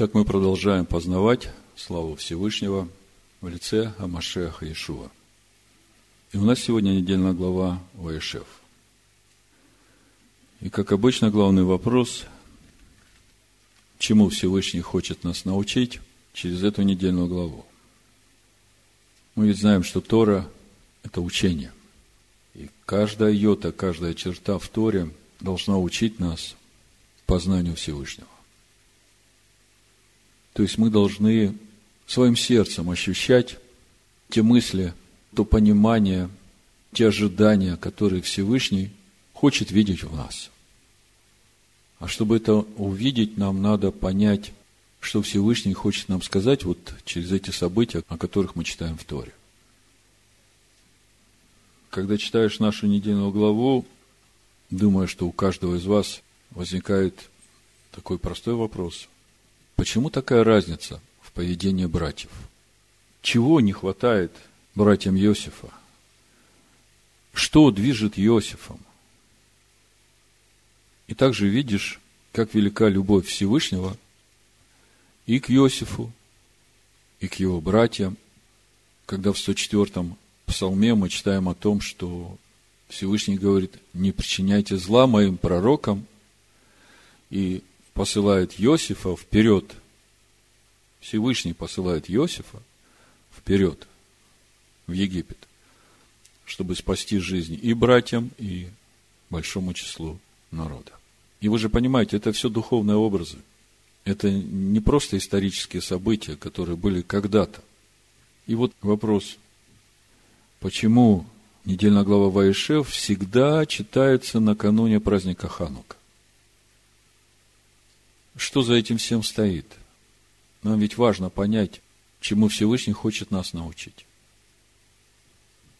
Итак, мы продолжаем познавать славу Всевышнего в лице Амашеха Иешуа. И у нас сегодня недельная глава Ваешев. И, как обычно, главный вопрос, чему Всевышний хочет нас научить через эту недельную главу. Мы ведь знаем, что Тора – это учение. И каждая йота, каждая черта в Торе должна учить нас познанию Всевышнего. То есть мы должны своим сердцем ощущать те мысли, то понимание, те ожидания, которые Всевышний хочет видеть в нас. А чтобы это увидеть, нам надо понять, что Всевышний хочет нам сказать вот через эти события, о которых мы читаем в Торе. Когда читаешь нашу недельную главу, думаю, что у каждого из вас возникает такой простой вопрос – Почему такая разница в поведении братьев? Чего не хватает братьям Иосифа? Что движет Иосифом? И также видишь, как велика любовь Всевышнего и к Иосифу, и к его братьям, когда в 104-м псалме мы читаем о том, что Всевышний говорит, не причиняйте зла моим пророкам, и посылает Иосифа вперед. Всевышний посылает Иосифа вперед в Египет, чтобы спасти жизнь и братьям, и большому числу народа. И вы же понимаете, это все духовные образы. Это не просто исторические события, которые были когда-то. И вот вопрос, почему недельная глава Ваишев всегда читается накануне праздника Ханука? Что за этим всем стоит. Нам ведь важно понять, чему Всевышний хочет нас научить.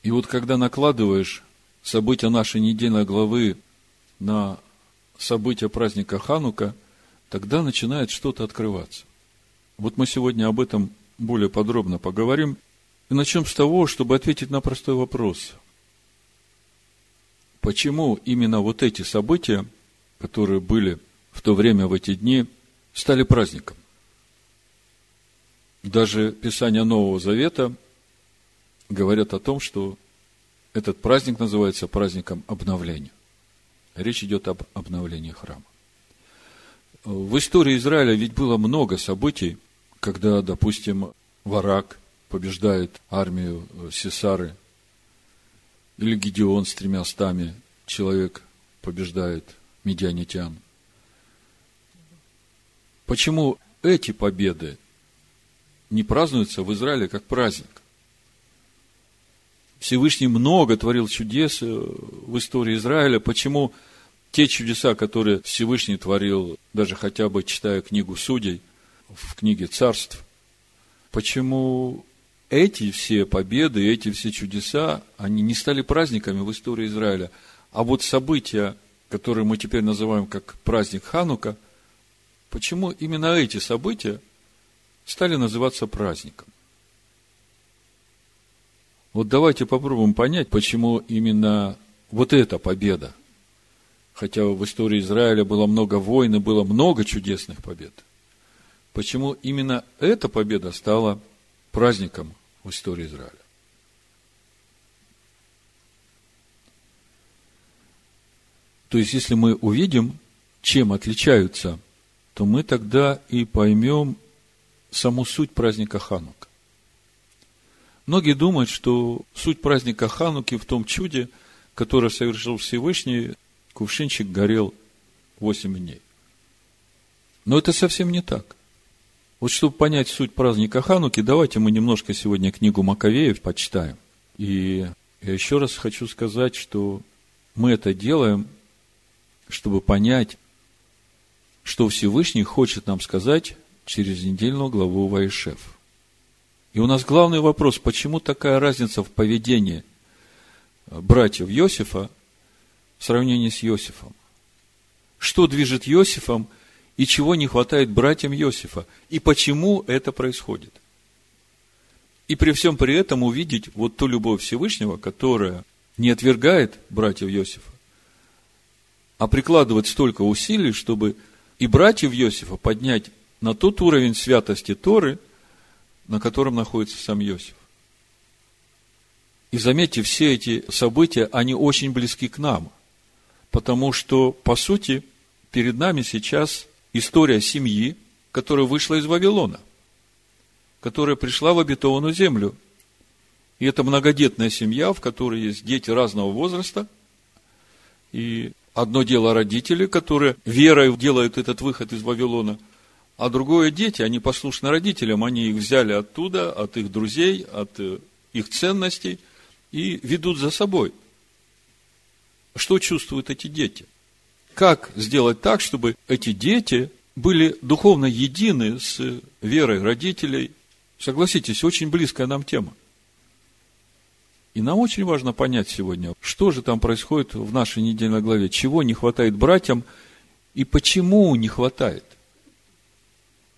И вот когда накладываешь события нашей недельной главы на события праздника Ханука, тогда начинает что-то открываться. Вот мы сегодня об этом более подробно поговорим. И начнем с того, чтобы ответить на простой вопрос. Почему именно вот эти события, которые были в то время, в эти дни, стали праздником. Даже Писания Нового Завета говорят о том, что этот праздник называется праздником обновления. Речь идет об обновлении храма. В истории Израиля ведь было много событий, когда, допустим, Варак побеждает армию Сесары, или Гедеон с тремя стами человек побеждает медианитян – Почему эти победы не празднуются в Израиле как праздник? Всевышний много творил чудес э, в истории Израиля. Почему те чудеса, которые Всевышний творил, даже хотя бы читая книгу судей, в книге царств, почему эти все победы, эти все чудеса, они не стали праздниками в истории Израиля, а вот события, которые мы теперь называем как праздник Ханука – Почему именно эти события стали называться праздником? Вот давайте попробуем понять, почему именно вот эта победа, хотя в истории Израиля было много войн и было много чудесных побед, почему именно эта победа стала праздником в истории Израиля. То есть, если мы увидим, чем отличаются то мы тогда и поймем саму суть праздника Ханука. Многие думают, что суть праздника Хануки в том чуде, которое совершил Всевышний, кувшинчик горел 8 дней. Но это совсем не так. Вот чтобы понять суть праздника Хануки, давайте мы немножко сегодня книгу Маковеев почитаем. И я еще раз хочу сказать, что мы это делаем, чтобы понять, что Всевышний хочет нам сказать через недельную главу Ваишев. И у нас главный вопрос, почему такая разница в поведении братьев Иосифа в сравнении с Иосифом? Что движет Иосифом и чего не хватает братьям Иосифа? И почему это происходит? И при всем при этом увидеть вот ту любовь Всевышнего, которая не отвергает братьев Иосифа, а прикладывает столько усилий, чтобы и братьев Иосифа поднять на тот уровень святости Торы, на котором находится сам Иосиф. И заметьте, все эти события, они очень близки к нам, потому что, по сути, перед нами сейчас история семьи, которая вышла из Вавилона, которая пришла в обетованную землю. И это многодетная семья, в которой есть дети разного возраста. И одно дело родители, которые верой делают этот выход из Вавилона, а другое дети, они послушны родителям, они их взяли оттуда, от их друзей, от э, их ценностей и ведут за собой. Что чувствуют эти дети? Как сделать так, чтобы эти дети были духовно едины с верой родителей? Согласитесь, очень близкая нам тема. И нам очень важно понять сегодня, что же там происходит в нашей недельной главе, чего не хватает братьям и почему не хватает.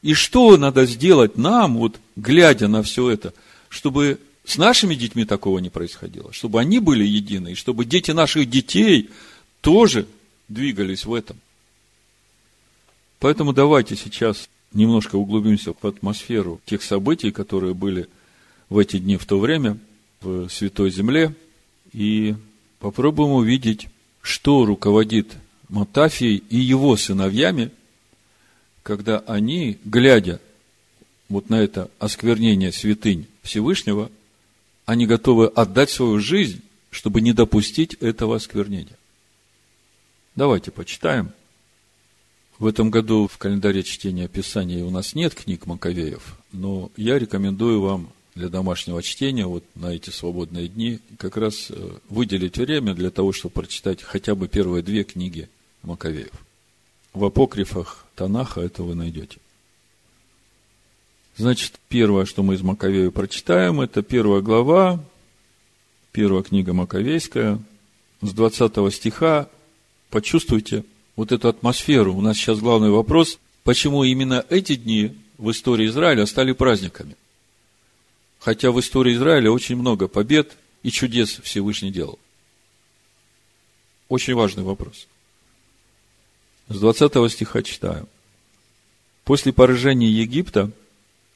И что надо сделать нам, вот глядя на все это, чтобы с нашими детьми такого не происходило, чтобы они были едины, и чтобы дети наших детей тоже двигались в этом. Поэтому давайте сейчас немножко углубимся в атмосферу тех событий, которые были в эти дни в то время в Святой Земле, и попробуем увидеть, что руководит Матафией и его сыновьями, когда они, глядя вот на это осквернение святынь Всевышнего, они готовы отдать свою жизнь, чтобы не допустить этого осквернения. Давайте почитаем. В этом году в календаре чтения Писания у нас нет книг Маковеев, но я рекомендую вам для домашнего чтения вот на эти свободные дни как раз э, выделить время для того, чтобы прочитать хотя бы первые две книги Маковеев. В апокрифах Танаха это вы найдете. Значит, первое, что мы из Маковея прочитаем, это первая глава, первая книга Маковейская, с 20 стиха. Почувствуйте вот эту атмосферу. У нас сейчас главный вопрос, почему именно эти дни в истории Израиля стали праздниками. Хотя в истории Израиля очень много побед и чудес Всевышний делал. Очень важный вопрос. С 20 стиха читаю. После поражения Египта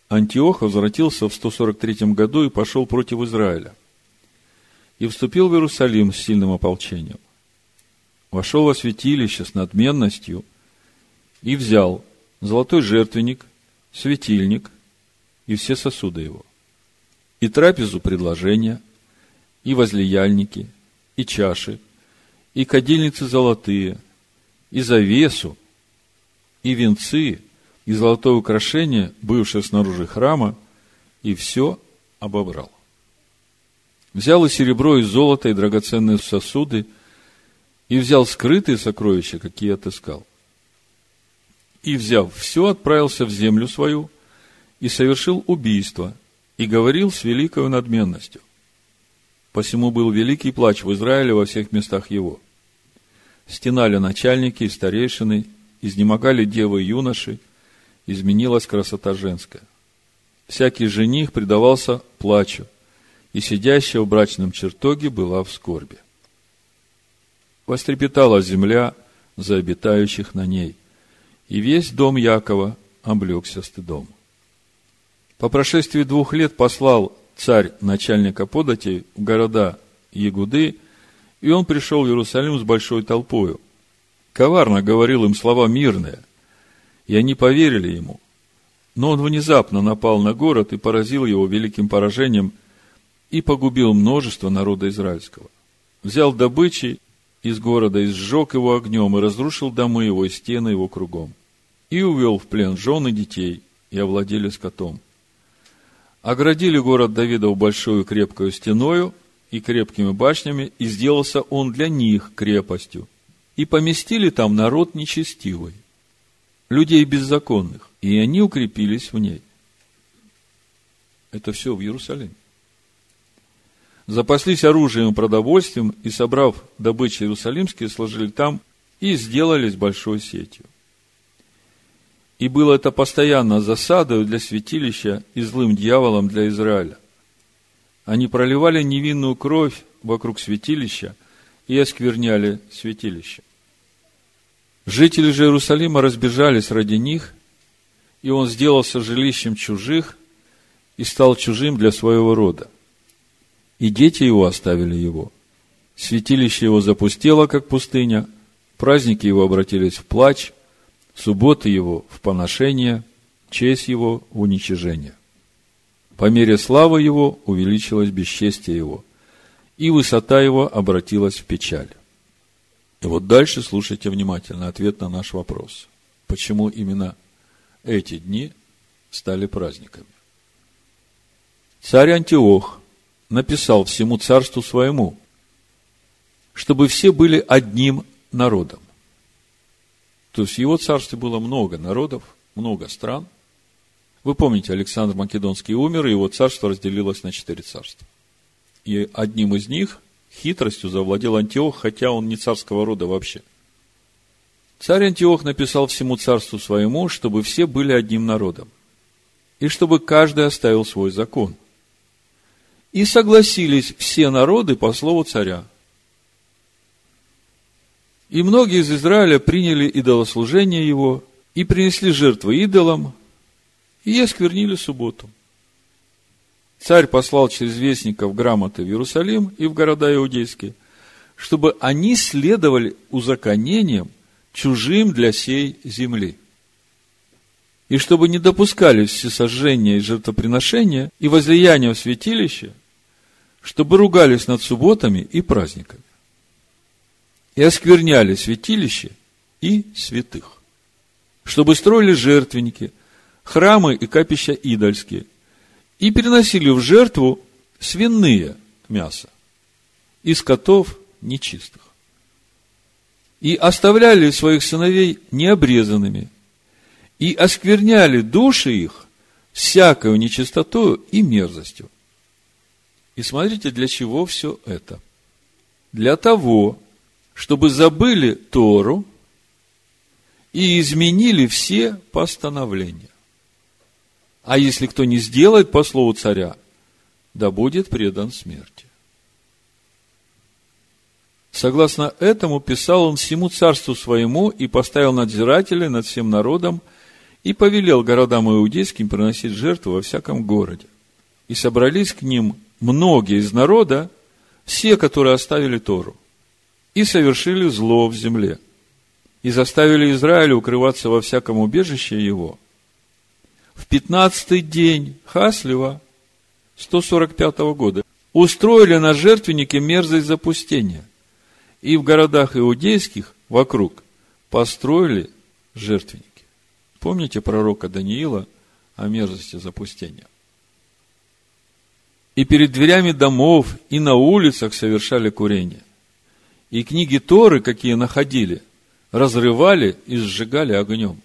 Антиох возвратился в 143 году и пошел против Израиля. И вступил в Иерусалим с сильным ополчением. Вошел во святилище с надменностью и взял золотой жертвенник, светильник и все сосуды его, и трапезу предложения, и возлияльники, и чаши, и кадильницы золотые, и завесу, и венцы, и золотое украшение, бывшее снаружи храма, и все обобрал. Взял и серебро, и золото, и драгоценные сосуды, и взял скрытые сокровища, какие отыскал. И, взяв все, отправился в землю свою, и совершил убийство, и говорил с великой надменностью. Посему был великий плач в Израиле во всех местах его. Стенали начальники и старейшины, изнемогали девы и юноши, изменилась красота женская. Всякий жених предавался плачу, и сидящая в брачном чертоге была в скорби. Вострепетала земля за обитающих на ней, и весь дом Якова облегся стыдом. По прошествии двух лет послал царь начальника податей в города Ягуды, и он пришел в Иерусалим с большой толпою. Коварно говорил им слова мирные – и они поверили ему. Но он внезапно напал на город и поразил его великим поражением и погубил множество народа израильского. Взял добычи из города и сжег его огнем и разрушил домы его и стены его кругом. И увел в плен жены детей и овладели скотом. Оградили город Давидов большую крепкую стеною и крепкими башнями, и сделался он для них крепостью. И поместили там народ нечестивый людей беззаконных, и они укрепились в ней. Это все в Иерусалиме. Запаслись оружием и продовольствием, и, собрав добычи иерусалимские, сложили там и сделались большой сетью. И было это постоянно засадой для святилища и злым дьяволом для Израиля. Они проливали невинную кровь вокруг святилища и оскверняли святилище. Жители же Иерусалима разбежались ради них и он сделался жилищем чужих и стал чужим для своего рода. И дети его оставили его. Святилище его запустело, как пустыня, праздники его обратились в плач, субботы его в поношение, честь его в уничижение. По мере славы его увеличилось бесчестие его, и высота его обратилась в печаль. И вот дальше слушайте внимательно ответ на наш вопрос. Почему именно эти дни стали праздниками? Царь Антиох написал всему царству своему, чтобы все были одним народом. То есть в его царстве было много народов, много стран. Вы помните, Александр Македонский умер, и его царство разделилось на четыре царства. И одним из них хитростью завладел Антиох, хотя он не царского рода вообще. Царь Антиох написал всему царству своему, чтобы все были одним народом, и чтобы каждый оставил свой закон. И согласились все народы по слову царя. И многие из Израиля приняли идолослужение его и принесли жертвы идолам, и осквернили субботу. Царь послал через вестников грамоты в Иерусалим и в города иудейские, чтобы они следовали узаконениям, чужим для сей земли. И чтобы не допускали всесожжения и жертвоприношения и возлияния в святилище, чтобы ругались над субботами и праздниками. И оскверняли святилище и святых. Чтобы строили жертвенники, храмы и капища идольские, и переносили в жертву свиные мясо из котов нечистых. И оставляли своих сыновей необрезанными, и оскверняли души их всякою нечистотою и мерзостью. И смотрите, для чего все это. Для того, чтобы забыли Тору и изменили все постановления. А если кто не сделает по слову царя, да будет предан смерти. Согласно этому писал он всему царству своему и поставил надзирателя над всем народом и повелел городам иудейским приносить жертву во всяком городе. И собрались к ним многие из народа, все, которые оставили Тору, и совершили зло в земле, и заставили Израиля укрываться во всяком убежище его – в пятнадцатый день Хаслева 145 года устроили на жертвеннике мерзость запустения. И в городах иудейских вокруг построили жертвенники. Помните пророка Даниила о мерзости запустения? И перед дверями домов, и на улицах совершали курение. И книги Торы, какие находили, разрывали и сжигали огнем.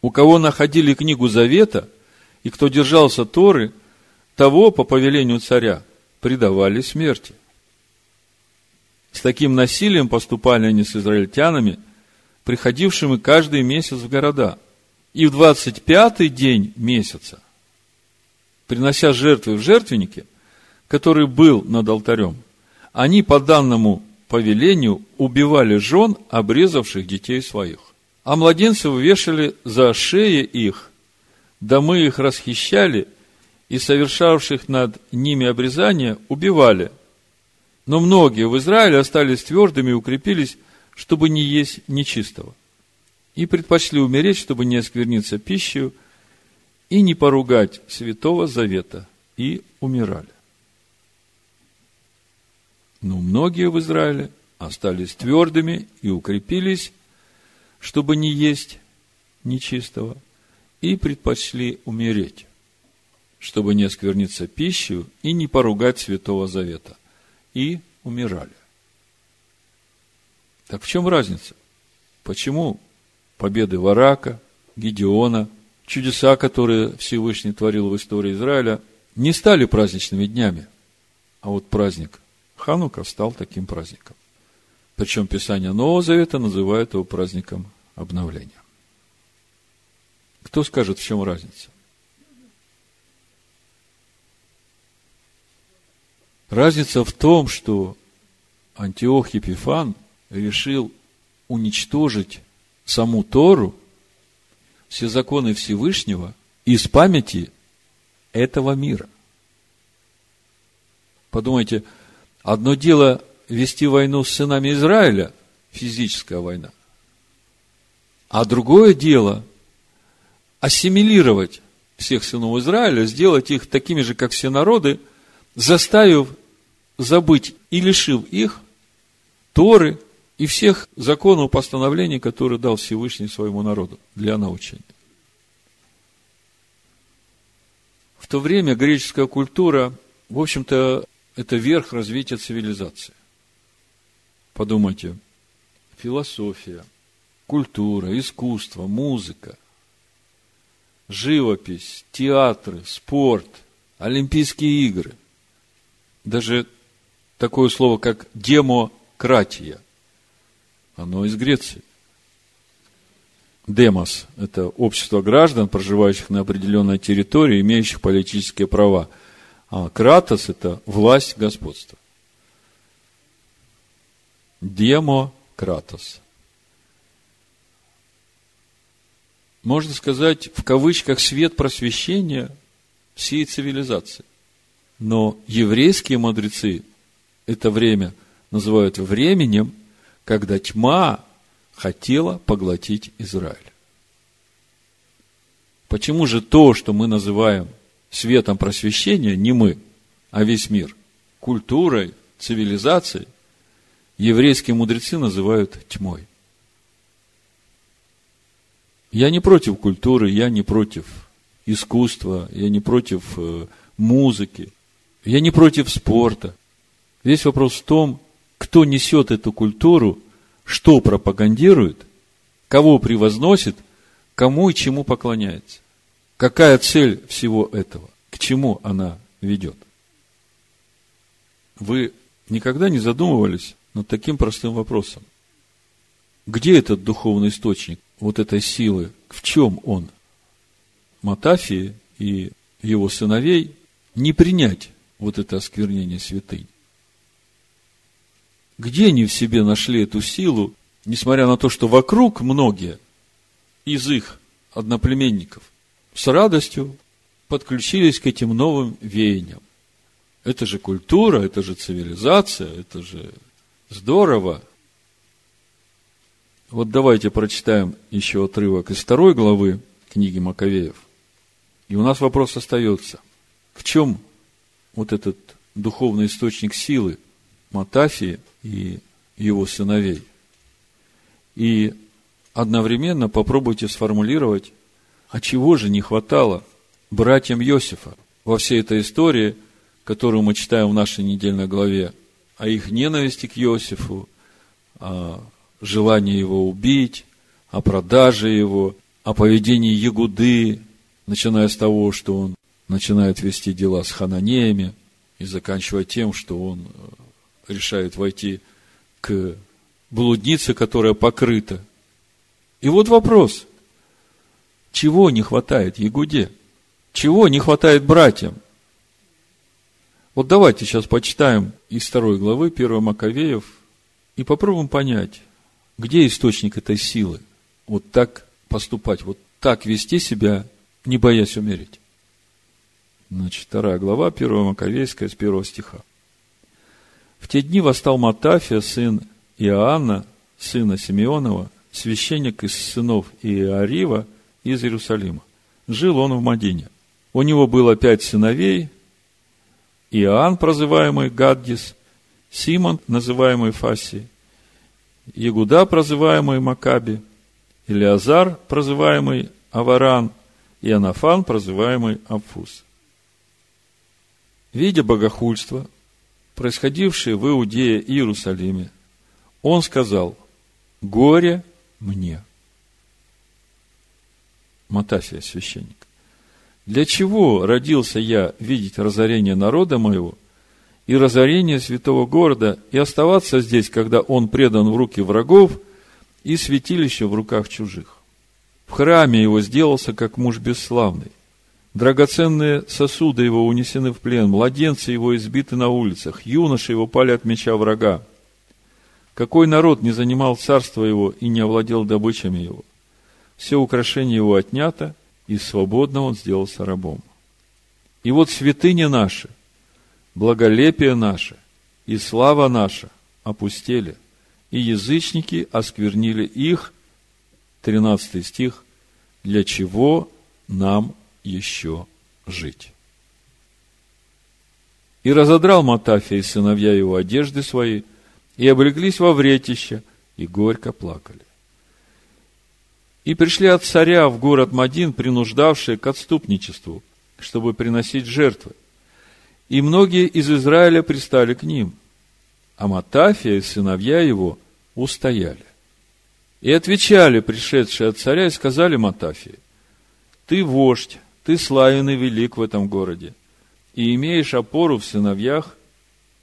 У кого находили книгу Завета, и кто держался Торы, того по повелению царя предавали смерти. С таким насилием поступали они с израильтянами, приходившими каждый месяц в города. И в двадцать пятый день месяца, принося жертвы в жертвеннике, который был над алтарем, они по данному повелению убивали жен, обрезавших детей своих а младенцев вешали за шеи их, да мы их расхищали, и совершавших над ними обрезание убивали. Но многие в Израиле остались твердыми и укрепились, чтобы не есть нечистого. И предпочли умереть, чтобы не оскверниться пищей и не поругать Святого Завета, и умирали. Но многие в Израиле остались твердыми и укрепились, чтобы не есть нечистого, и предпочли умереть, чтобы не оскверниться пищей и не поругать Святого Завета, и умирали. Так в чем разница? Почему победы Варака, Гедеона, чудеса, которые Всевышний творил в истории Израиля, не стали праздничными днями, а вот праздник Ханука стал таким праздником. Причем Писание Нового Завета называет его праздником обновления. Кто скажет, в чем разница? Разница в том, что Антиох Епифан решил уничтожить саму Тору, все законы Всевышнего из памяти этого мира. Подумайте, одно дело вести войну с сынами Израиля, физическая война, а другое дело ассимилировать всех сынов Израиля, сделать их такими же, как все народы, заставив забыть и лишив их Торы и всех законов, постановлений, которые дал Всевышний своему народу для научения. В то время греческая культура, в общем-то, это верх развития цивилизации. Подумайте, философия, культура, искусство, музыка, живопись, театры, спорт, Олимпийские игры. Даже такое слово, как демократия. Оно из Греции. Демос – это общество граждан, проживающих на определенной территории, имеющих политические права. А кратос – это власть господства. Демократос. Можно сказать, в кавычках, свет просвещения всей цивилизации. Но еврейские мудрецы это время называют временем, когда тьма хотела поглотить Израиль. Почему же то, что мы называем светом просвещения, не мы, а весь мир, культурой, цивилизацией, еврейские мудрецы называют тьмой? Я не против культуры, я не против искусства, я не против э, музыки, я не против спорта. Весь вопрос в том, кто несет эту культуру, что пропагандирует, кого превозносит, кому и чему поклоняется. Какая цель всего этого? К чему она ведет? Вы никогда не задумывались над таким простым вопросом? Где этот духовный источник вот этой силы? В чем он? Матафии и его сыновей не принять вот это осквернение святынь. Где они в себе нашли эту силу, несмотря на то, что вокруг многие из их одноплеменников с радостью подключились к этим новым веяниям. Это же культура, это же цивилизация, это же здорово. Вот давайте прочитаем еще отрывок из второй главы книги Маковеев. И у нас вопрос остается. В чем вот этот духовный источник силы Матафии и его сыновей? И одновременно попробуйте сформулировать, а чего же не хватало братьям Иосифа во всей этой истории, которую мы читаем в нашей недельной главе, о их ненависти к Иосифу, о желании его убить, о продаже его, о поведении Ягуды, начиная с того, что он начинает вести дела с хананеями и заканчивая тем, что он э, решает войти к блуднице, которая покрыта. И вот вопрос, чего не хватает Ягуде? Чего не хватает братьям? Вот давайте сейчас почитаем из второй главы 1 Маковеев и попробуем понять, где источник этой силы. Вот так поступать, вот так вести себя, не боясь умереть. Значит, вторая глава, 1 Маковейская, с первого стиха. В те дни восстал Матафия, сын Иоанна, сына Симеонова, священник из сынов Иарива из Иерусалима. Жил он в Мадине. У него было пять сыновей, Иоанн, прозываемый Гаддис, Симон, называемый Фаси, Ягуда, прозываемый Макаби, Илиазар, прозываемый Аваран, и Анафан, прозываемый Амфус. Видя богохульство, происходившее в Иудее и Иерусалиме, он сказал, горе мне. Матафия, священник. Для чего родился я видеть разорение народа моего и разорение святого города и оставаться здесь, когда он предан в руки врагов и святилище в руках чужих? В храме его сделался как муж бесславный. Драгоценные сосуды его унесены в плен, младенцы его избиты на улицах, юноши его пали от меча врага. Какой народ не занимал царство его и не овладел добычами его? Все украшения его отнято, и свободно он сделался рабом. И вот святыни наши, благолепие наше и слава наша опустели, и язычники осквернили их, 13 стих, для чего нам еще жить. И разодрал Матафия и сыновья его одежды свои, и облеклись во вретище, и горько плакали. И пришли от царя в город Мадин, принуждавшие к отступничеству, чтобы приносить жертвы. И многие из Израиля пристали к ним, а Матафия и сыновья его устояли. И отвечали пришедшие от царя и сказали Матафии, ты вождь, ты славен и велик в этом городе, и имеешь опору в сыновьях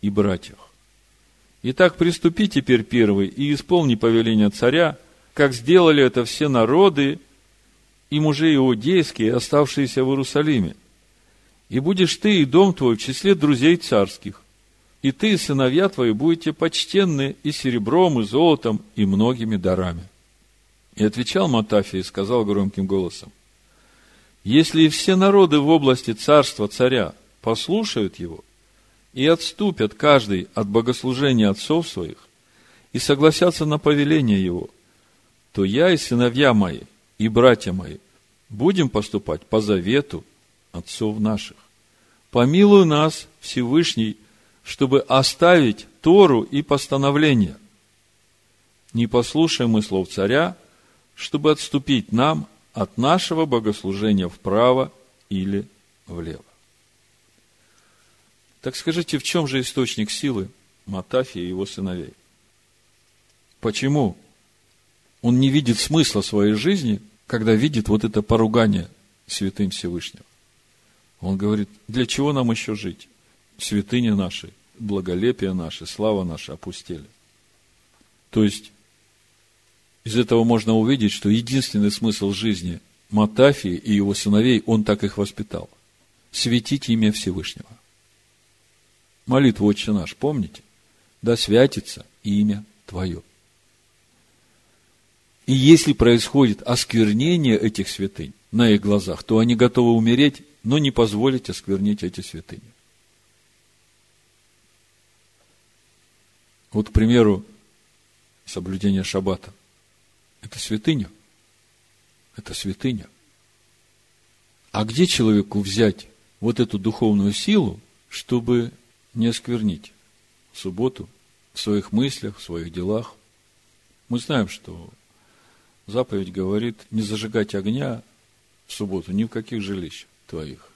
и братьях. Итак, приступи теперь первый и исполни повеление царя, как сделали это все народы и мужи иудейские, оставшиеся в Иерусалиме. И будешь ты и дом твой в числе друзей царских, и ты и сыновья твои будете почтенны и серебром, и золотом, и многими дарами. И отвечал Матафия и сказал громким голосом, если все народы в области царства царя послушают его и отступят каждый от богослужения отцов своих и согласятся на повеление его, то я и сыновья мои, и братья мои будем поступать по завету отцов наших. Помилуй нас, Всевышний, чтобы оставить Тору и постановления. Не послушаем мы слов царя, чтобы отступить нам от нашего богослужения вправо или влево. Так скажите, в чем же источник силы Матафия и его сыновей? Почему он не видит смысла своей жизни, когда видит вот это поругание святым Всевышнего? Он говорит, для чего нам еще жить? Святыни наши, благолепие наше, слава наша опустели. То есть, из этого можно увидеть, что единственный смысл жизни Матафии и его сыновей, он так их воспитал. Светить имя Всевышнего. Молитву «Отче наш», помните? Да святится имя Твое. И если происходит осквернение этих святынь на их глазах, то они готовы умереть, но не позволить осквернить эти святыни. Вот, к примеру, соблюдение шаббата. Это святыня. Это святыня. А где человеку взять вот эту духовную силу, чтобы не осквернить субботу в своих мыслях, в своих делах? Мы знаем, что заповедь говорит не зажигать огня в субботу ни в каких жилищах твоих.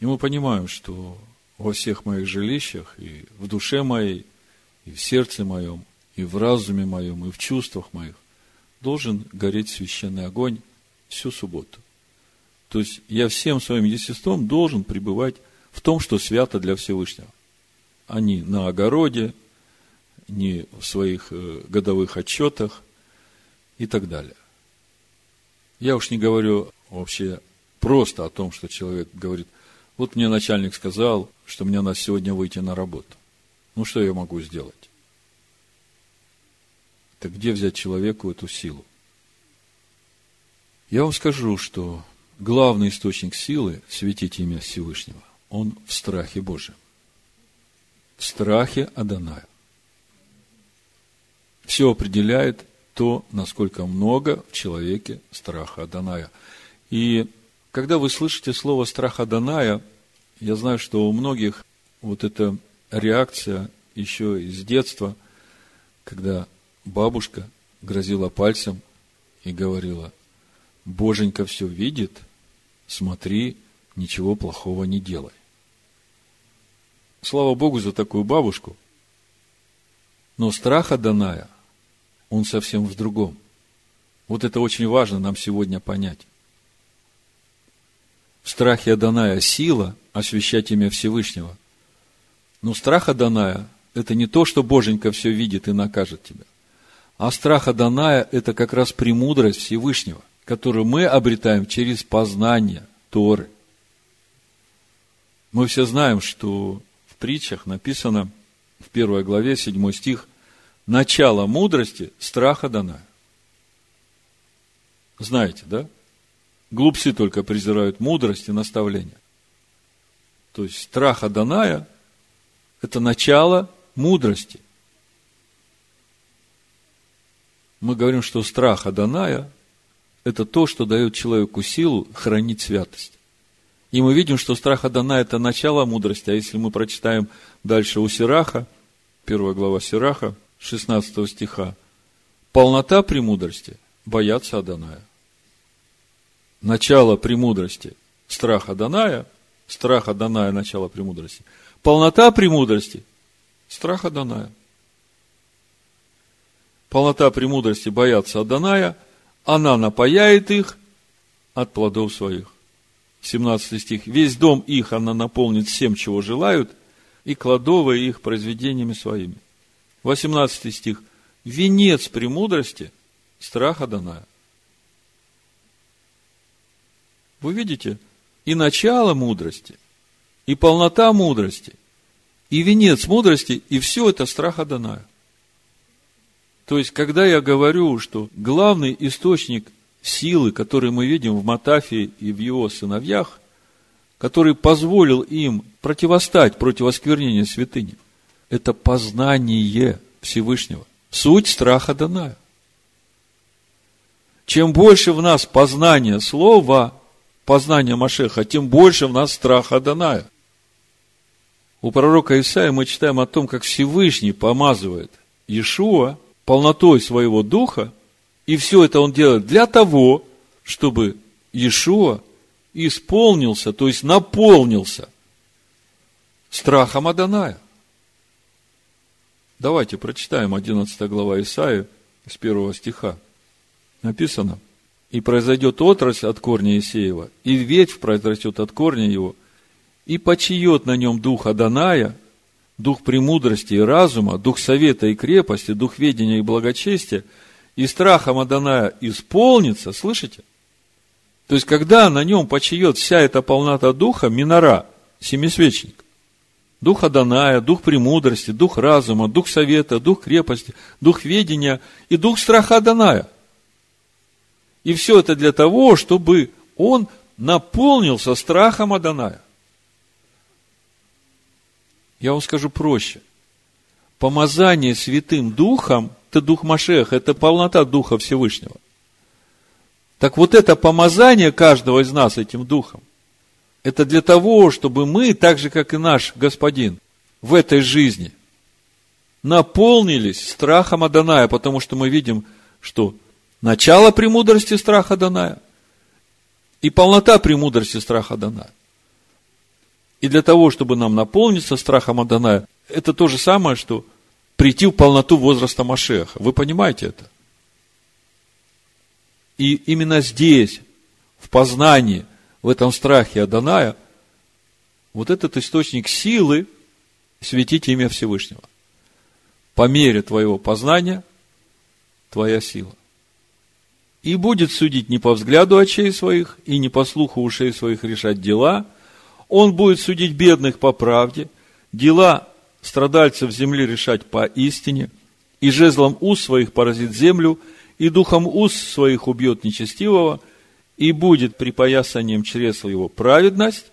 И мы понимаем, что во всех моих жилищах, и в душе моей, и в сердце моем, и в разуме моем, и в чувствах моих должен гореть священный огонь всю субботу. То есть я всем своим естеством должен пребывать в том, что свято для Всевышнего. А не на огороде, не в своих э, годовых отчетах и так далее. Я уж не говорю вообще просто о том, что человек говорит, вот мне начальник сказал, что мне надо сегодня выйти на работу. Ну, что я могу сделать? Так где взять человеку эту силу? Я вам скажу, что главный источник силы светить имя Всевышнего, он в страхе Божьем. В страхе Аданая. Все определяет то, насколько много в человеке страха Аданая. И когда вы слышите слово страх Аданая, я знаю, что у многих вот эта реакция еще из детства, когда бабушка грозила пальцем и говорила, Боженька все видит, смотри, ничего плохого не делай. Слава Богу за такую бабушку. Но страх Аданая, он совсем в другом. Вот это очень важно нам сегодня понять. В страхе Аданая сила освящать имя Всевышнего. Но страх Аданая – это не то, что Боженька все видит и накажет тебя. А страх Аданая – это как раз премудрость Всевышнего, которую мы обретаем через познание Торы. Мы все знаем, что в притчах написано в первой главе, седьмой стих, начало мудрости – страх Аданая. Знаете, да? Глупцы только презирают мудрость и наставление. То есть страх Аданая – это начало мудрости. Мы говорим, что страх Аданая – это то, что дает человеку силу хранить святость. И мы видим, что страх Адана – это начало мудрости. А если мы прочитаем дальше у Сираха, первая глава Сираха, 16 стиха, полнота премудрости – бояться Аданая. Начало премудрости – страх Аданая, страх Аданая – начало премудрости. Полнота премудрости – страх Аданая. Полнота премудрости – бояться Аданая, она напаяет их от плодов своих. 17 стих. Весь дом их она наполнит всем, чего желают, и кладовые их произведениями своими. 18 стих. Венец премудрости – страх Адоная. Вы видите, и начало мудрости, и полнота мудрости, и венец мудрости, и все это страх Адоная. То есть, когда я говорю, что главный источник силы, которые мы видим в Матафе и в его сыновьях, который позволил им противостать против осквернения святыни, это познание Всевышнего. Суть страха Даная. Чем больше в нас познания слова, познания Машеха, тем больше в нас страха Даная. У пророка Исаия мы читаем о том, как Всевышний помазывает Иешуа полнотой своего духа – и все это он делает для того, чтобы Иешуа исполнился, то есть наполнился страхом Аданая. Давайте прочитаем 11 глава Исаия с первого стиха. Написано, «И произойдет отрасль от корня Исеева, и ветвь произрастет от корня его, и почиет на нем дух Аданая, дух премудрости и разума, дух совета и крепости, дух ведения и благочестия – и страхом Аданая исполнится, слышите? То есть, когда на нем почиет вся эта полнота духа, минора, семисвечник, дух Аданая, дух премудрости, дух разума, дух совета, дух крепости, дух ведения и дух страха Аданая. И все это для того, чтобы он наполнился страхом Аданая. Я вам скажу проще. Помазание Святым Духом это Дух Машех, это полнота Духа Всевышнего. Так вот это помазание каждого из нас этим Духом, это для того, чтобы мы, так же, как и наш Господин, в этой жизни наполнились страхом Аданая, потому что мы видим, что начало премудрости страха Аданая и полнота премудрости страха Аданая. И для того, чтобы нам наполниться страхом Аданая, это то же самое, что – прийти в полноту возраста Машеха. Вы понимаете это? И именно здесь, в познании, в этом страхе Аданая, вот этот источник силы светить имя Всевышнего. По мере твоего познания, твоя сила. И будет судить не по взгляду очей своих, и не по слуху ушей своих решать дела. Он будет судить бедных по правде, дела страдальцев земли решать по истине, и жезлом уст своих поразит землю, и духом уст своих убьет нечестивого, и будет припоясанием чресла его праведность,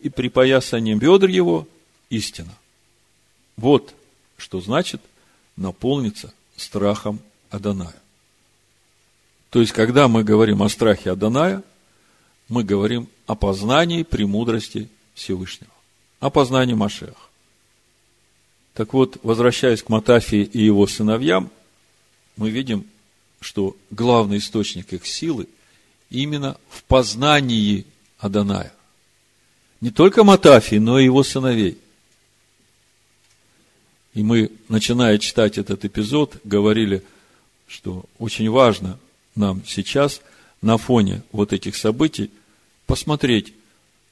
и припоясанием бедр его истина. Вот что значит наполниться страхом Аданая. То есть, когда мы говорим о страхе Аданая, мы говорим о познании премудрости Всевышнего, о познании Машеха. Так вот, возвращаясь к Матафии и его сыновьям, мы видим, что главный источник их силы именно в познании Аданая. Не только Матафии, но и его сыновей. И мы, начиная читать этот эпизод, говорили, что очень важно нам сейчас на фоне вот этих событий посмотреть,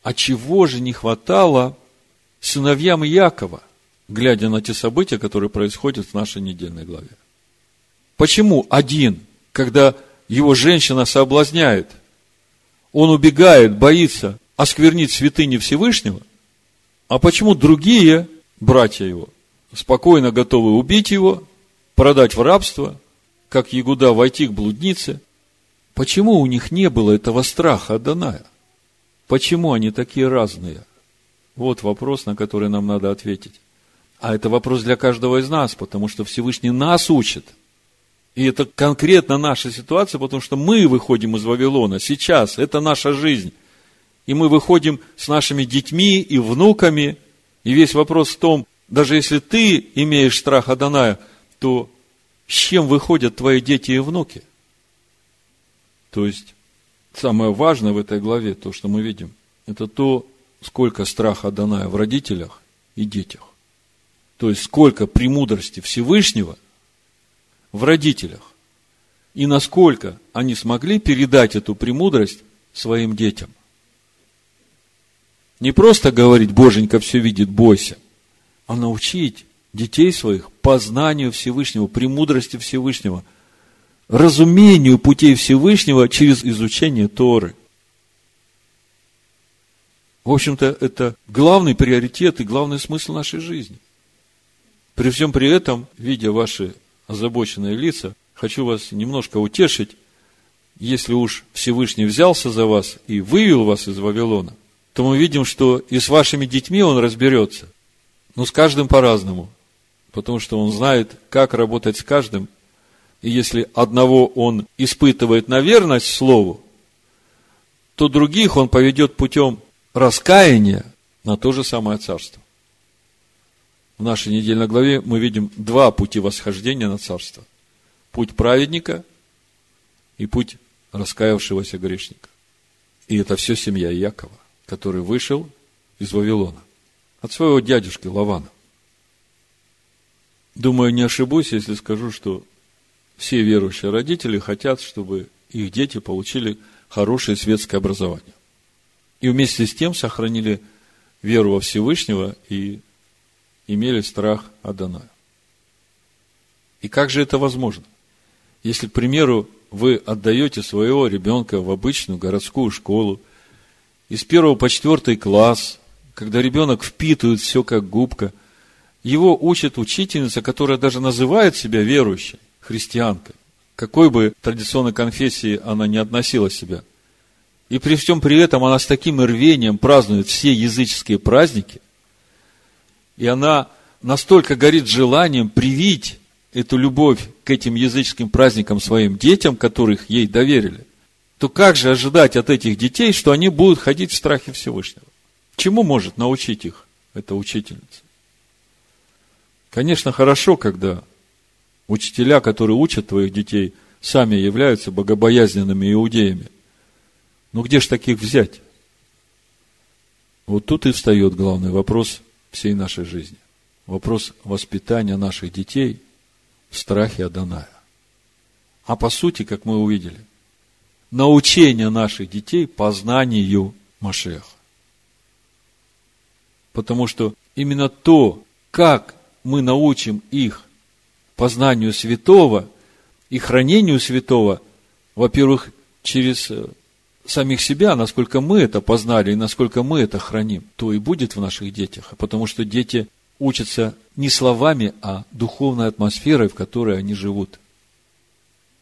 а чего же не хватало сыновьям Якова? глядя на те события, которые происходят в нашей недельной главе. Почему один, когда его женщина соблазняет, он убегает, боится осквернить святыни Всевышнего, а почему другие братья его спокойно готовы убить его, продать в рабство, как Ягуда войти к блуднице, Почему у них не было этого страха Адоная? Почему они такие разные? Вот вопрос, на который нам надо ответить. А это вопрос для каждого из нас, потому что Всевышний нас учит. И это конкретно наша ситуация, потому что мы выходим из Вавилона сейчас, это наша жизнь. И мы выходим с нашими детьми и внуками. И весь вопрос в том, даже если ты имеешь страх Аданая, то с чем выходят твои дети и внуки? То есть, самое важное в этой главе, то, что мы видим, это то, сколько страха Аданая в родителях и детях. То есть, сколько премудрости Всевышнего в родителях. И насколько они смогли передать эту премудрость своим детям. Не просто говорить, Боженька все видит, бойся, а научить детей своих познанию Всевышнего, премудрости Всевышнего, разумению путей Всевышнего через изучение Торы. В общем-то, это главный приоритет и главный смысл нашей жизни. При всем при этом, видя ваши озабоченные лица, хочу вас немножко утешить, если уж Всевышний взялся за вас и вывел вас из Вавилона, то мы видим, что и с вашими детьми он разберется. Но с каждым по-разному. Потому что он знает, как работать с каждым. И если одного он испытывает на верность Слову, то других он поведет путем раскаяния на то же самое царство в нашей недельной главе мы видим два пути восхождения на царство. Путь праведника и путь раскаявшегося грешника. И это все семья Якова, который вышел из Вавилона от своего дядюшки Лавана. Думаю, не ошибусь, если скажу, что все верующие родители хотят, чтобы их дети получили хорошее светское образование. И вместе с тем сохранили веру во Всевышнего и имели страх Адоная. И как же это возможно? Если, к примеру, вы отдаете своего ребенка в обычную городскую школу, из первого по четвертый класс, когда ребенок впитывает все как губка, его учит учительница, которая даже называет себя верующей, христианкой, какой бы традиционной конфессии она не относила себя. И при всем при этом она с таким рвением празднует все языческие праздники, и она настолько горит желанием привить эту любовь к этим языческим праздникам своим детям, которых ей доверили, то как же ожидать от этих детей, что они будут ходить в страхе Всевышнего? Чему может научить их эта учительница? Конечно, хорошо, когда учителя, которые учат твоих детей, сами являются богобоязненными иудеями. Но где же таких взять? Вот тут и встает главный вопрос всей нашей жизни. Вопрос воспитания наших детей в страхе Адоная. А по сути, как мы увидели, научение наших детей познанию Машеха. Потому что именно то, как мы научим их познанию святого и хранению святого, во-первых, через э, самих себя, насколько мы это познали и насколько мы это храним, то и будет в наших детях. Потому что дети учатся не словами, а духовной атмосферой, в которой они живут.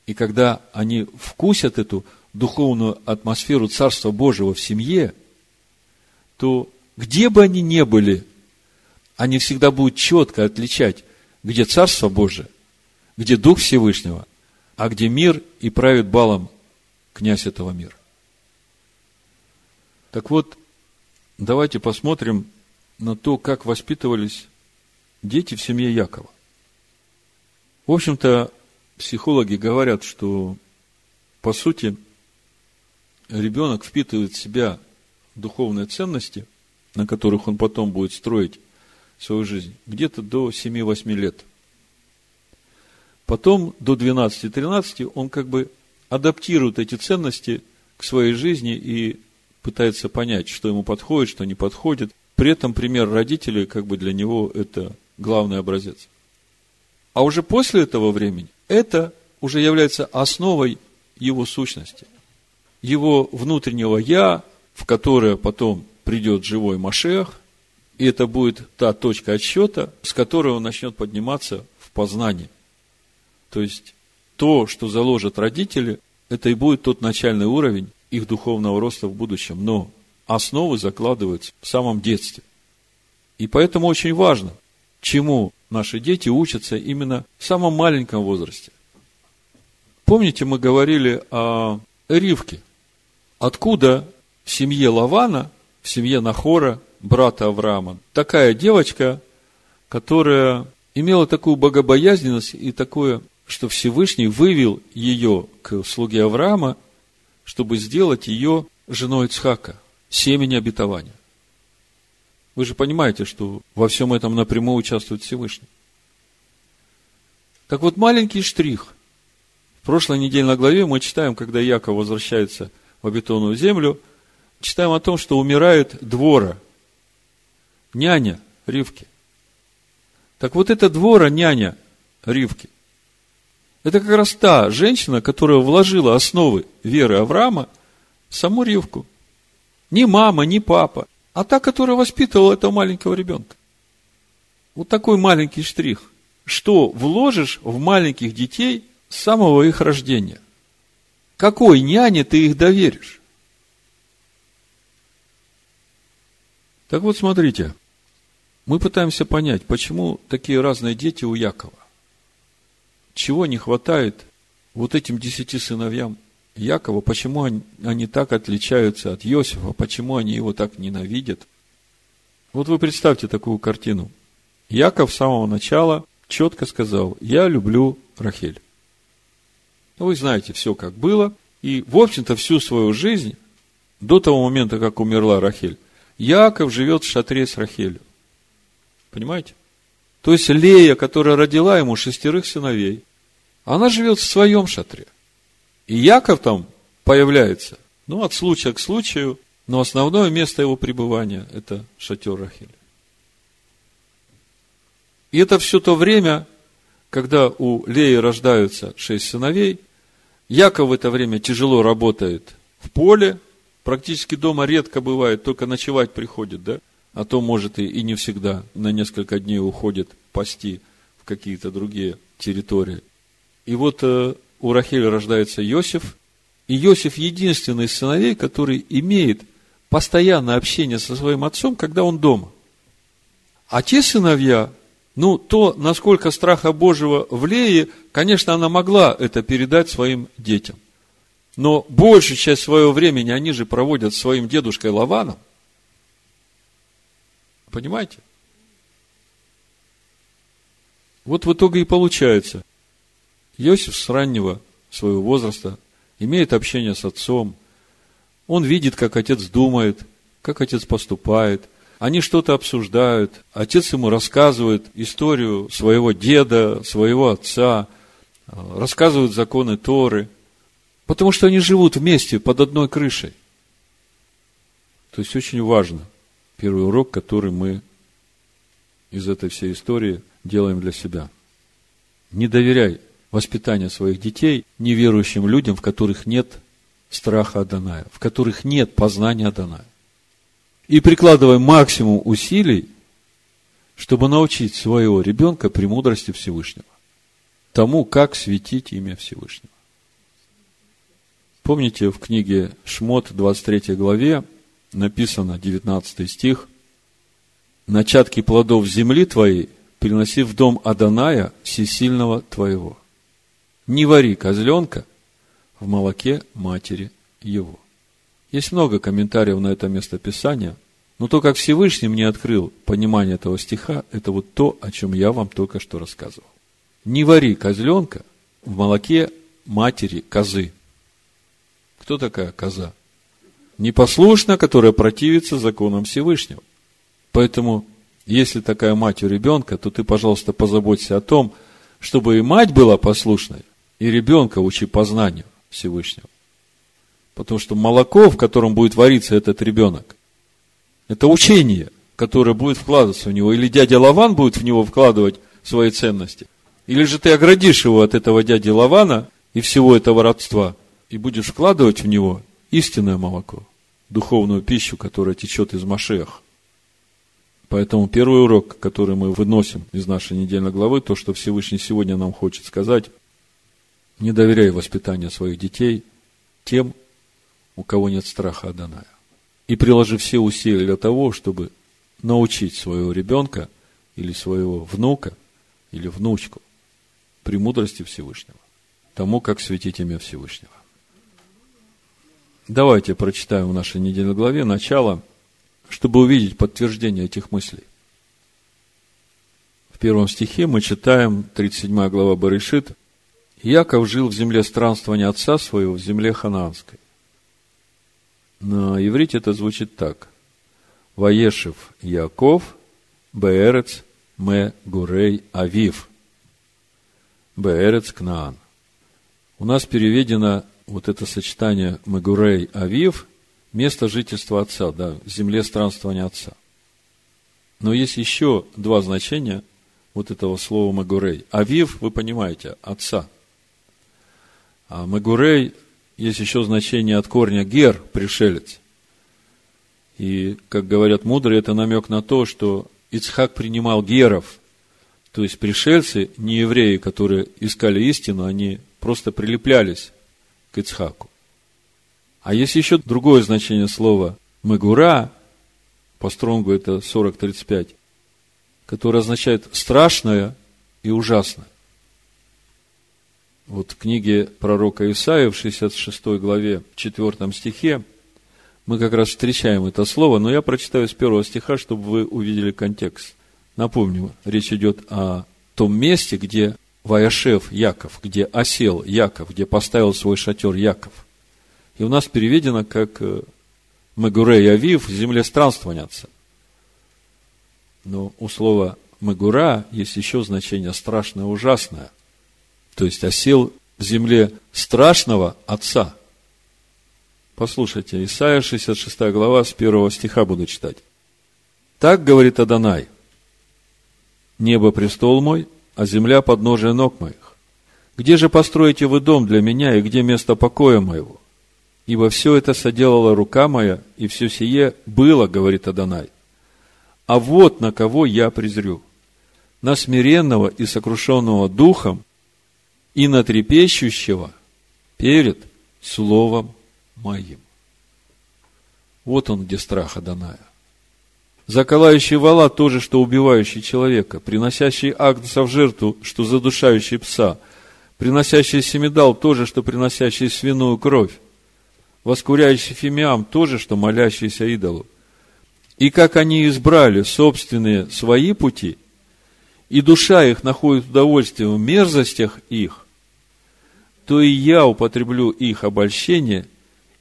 И когда они вкусят эту духовную атмосферу Царства Божьего в семье, то где бы они ни были, они всегда будут четко отличать, где Царство Божие, где Дух Всевышнего, а где мир и правит балом князь этого мира. Так вот, давайте посмотрим на то, как воспитывались дети в семье Якова. В общем-то, психологи говорят, что, по сути, ребенок впитывает в себя духовные ценности, на которых он потом будет строить свою жизнь, где-то до 7-8 лет. Потом, до 12-13, он как бы адаптирует эти ценности к своей жизни и пытается понять, что ему подходит, что не подходит. При этом пример родителей, как бы для него это главный образец. А уже после этого времени это уже является основой его сущности, его внутреннего «я», в которое потом придет живой Машех, и это будет та точка отсчета, с которой он начнет подниматься в познании. То есть, то, что заложат родители, это и будет тот начальный уровень их духовного роста в будущем. Но основы закладываются в самом детстве. И поэтому очень важно, чему наши дети учатся именно в самом маленьком возрасте. Помните, мы говорили о Ривке. Откуда в семье Лавана, в семье Нахора, брата Авраама, такая девочка, которая имела такую богобоязненность и такое, что Всевышний вывел ее к слуге Авраама, чтобы сделать ее женой Цхака, семени обетования. Вы же понимаете, что во всем этом напрямую участвует Всевышний. Так вот, маленький штрих. В прошлой недельной главе мы читаем, когда Яков возвращается в обетованную землю, читаем о том, что умирает двора, няня Ривки. Так вот эта двора няня Ривки, это как раз та женщина, которая вложила основы веры Авраама в саму Ривку. Не мама, не папа а та, которая воспитывала этого маленького ребенка. Вот такой маленький штрих. Что вложишь в маленьких детей с самого их рождения? Какой няне ты их доверишь? Так вот, смотрите, мы пытаемся понять, почему такие разные дети у Якова. Чего не хватает вот этим десяти сыновьям Якова, почему они, они так отличаются от Иосифа, почему они его так ненавидят. Вот вы представьте такую картину. Яков с самого начала четко сказал, я люблю Рахель. Вы знаете все, как было. И, в общем-то, всю свою жизнь, до того момента, как умерла Рахель, Яков живет в шатре с Рахелью. Понимаете? То есть Лея, которая родила ему шестерых сыновей, она живет в своем шатре. И Яков там появляется, ну, от случая к случаю, но основное место его пребывания – это шатер Рахиль. И это все то время, когда у Леи рождаются шесть сыновей, Яков в это время тяжело работает в поле, практически дома редко бывает, только ночевать приходит, да? А то, может, и, и не всегда на несколько дней уходит пасти в какие-то другие территории. И вот э, у Рахели рождается Иосиф, и Иосиф единственный из сыновей, который имеет постоянное общение со своим отцом, когда он дома. А те сыновья, ну, то, насколько страха Божьего в Лее, конечно, она могла это передать своим детям. Но большую часть своего времени они же проводят своим дедушкой Лаваном. Понимаете? Вот в итоге и получается – Иосиф с раннего своего возраста имеет общение с отцом. Он видит, как отец думает, как отец поступает. Они что-то обсуждают. Отец ему рассказывает историю своего деда, своего отца, рассказывают законы Торы. Потому что они живут вместе под одной крышей. То есть очень важно. Первый урок, который мы из этой всей истории делаем для себя. Не доверяй воспитания своих детей неверующим людям, в которых нет страха Адоная, в которых нет познания Адоная. И прикладывай максимум усилий, чтобы научить своего ребенка премудрости Всевышнего, тому, как светить имя Всевышнего. Помните, в книге Шмот, 23 главе, написано, 19 стих, «Начатки плодов земли твоей приноси в дом Аданая всесильного твоего» не вари козленка в молоке матери его. Есть много комментариев на это место Писания, но то, как Всевышний мне открыл понимание этого стиха, это вот то, о чем я вам только что рассказывал. Не вари козленка в молоке матери козы. Кто такая коза? Непослушна, которая противится законам Всевышнего. Поэтому, если такая мать у ребенка, то ты, пожалуйста, позаботься о том, чтобы и мать была послушной, и ребенка учи познанию Всевышнего. Потому что молоко, в котором будет вариться этот ребенок, это учение, которое будет вкладываться в него. Или дядя Лаван будет в него вкладывать свои ценности. Или же ты оградишь его от этого дяди Лавана и всего этого родства, и будешь вкладывать в него истинное молоко, духовную пищу, которая течет из Машех. Поэтому первый урок, который мы выносим из нашей недельной главы, то, что Всевышний сегодня нам хочет сказать – не доверяй воспитанию своих детей тем, у кого нет страха Аданая. И приложи все усилия для того, чтобы научить своего ребенка или своего внука или внучку премудрости Всевышнего, тому, как светить имя Всевышнего. Давайте прочитаем в нашей недельной главе начало, чтобы увидеть подтверждение этих мыслей. В первом стихе мы читаем, 37 глава Барышит, Яков жил в земле странствования отца своего, в земле ханаанской. На иврите это звучит так. Ваешев Яков, Беэрец, Ме Гурей Авив. Беэрец Кнаан. У нас переведено вот это сочетание Мегурей Авив, место жительства отца, да, земле странствования отца. Но есть еще два значения вот этого слова Магурей. Авив, вы понимаете, отца. А Магурей есть еще значение от корня гер, пришелец. И, как говорят мудрые, это намек на то, что Ицхак принимал геров, то есть пришельцы, не евреи, которые искали истину, они просто прилеплялись к Ицхаку. А есть еще другое значение слова «мегура», по стронгу это 40-35, которое означает «страшное» и «ужасное». Вот в книге пророка Исаия в 66 главе, 4 стихе, мы как раз встречаем это слово, но я прочитаю с первого стиха, чтобы вы увидели контекст. Напомню, речь идет о том месте, где Ваяшев Яков, где осел Яков, где поставил свой шатер Яков. И у нас переведено как э, Мегурей Авив, в земле странствования отца. Но у слова Мегура есть еще значение страшное, ужасное. То есть осел в земле страшного отца. Послушайте, Исайя 66 глава, с первого стиха буду читать. Так говорит Адонай. Небо престол мой, а земля подножие ног моих. Где же построите вы дом для меня, и где место покоя моего? Ибо все это соделала рука моя, и все сие было, говорит Адонай. А вот на кого я презрю. На смиренного и сокрушенного духом, и на трепещущего перед Словом моим. Вот он, где страх Адоная. Заколающий вала то же, что убивающий человека, приносящий агнца в жертву, что задушающий пса, приносящий семидал то же, что приносящий свиную кровь, воскуряющий фимиам то же, что молящийся идолу. И как они избрали собственные свои пути, и душа их находит удовольствие в мерзостях их, то и я употреблю их обольщение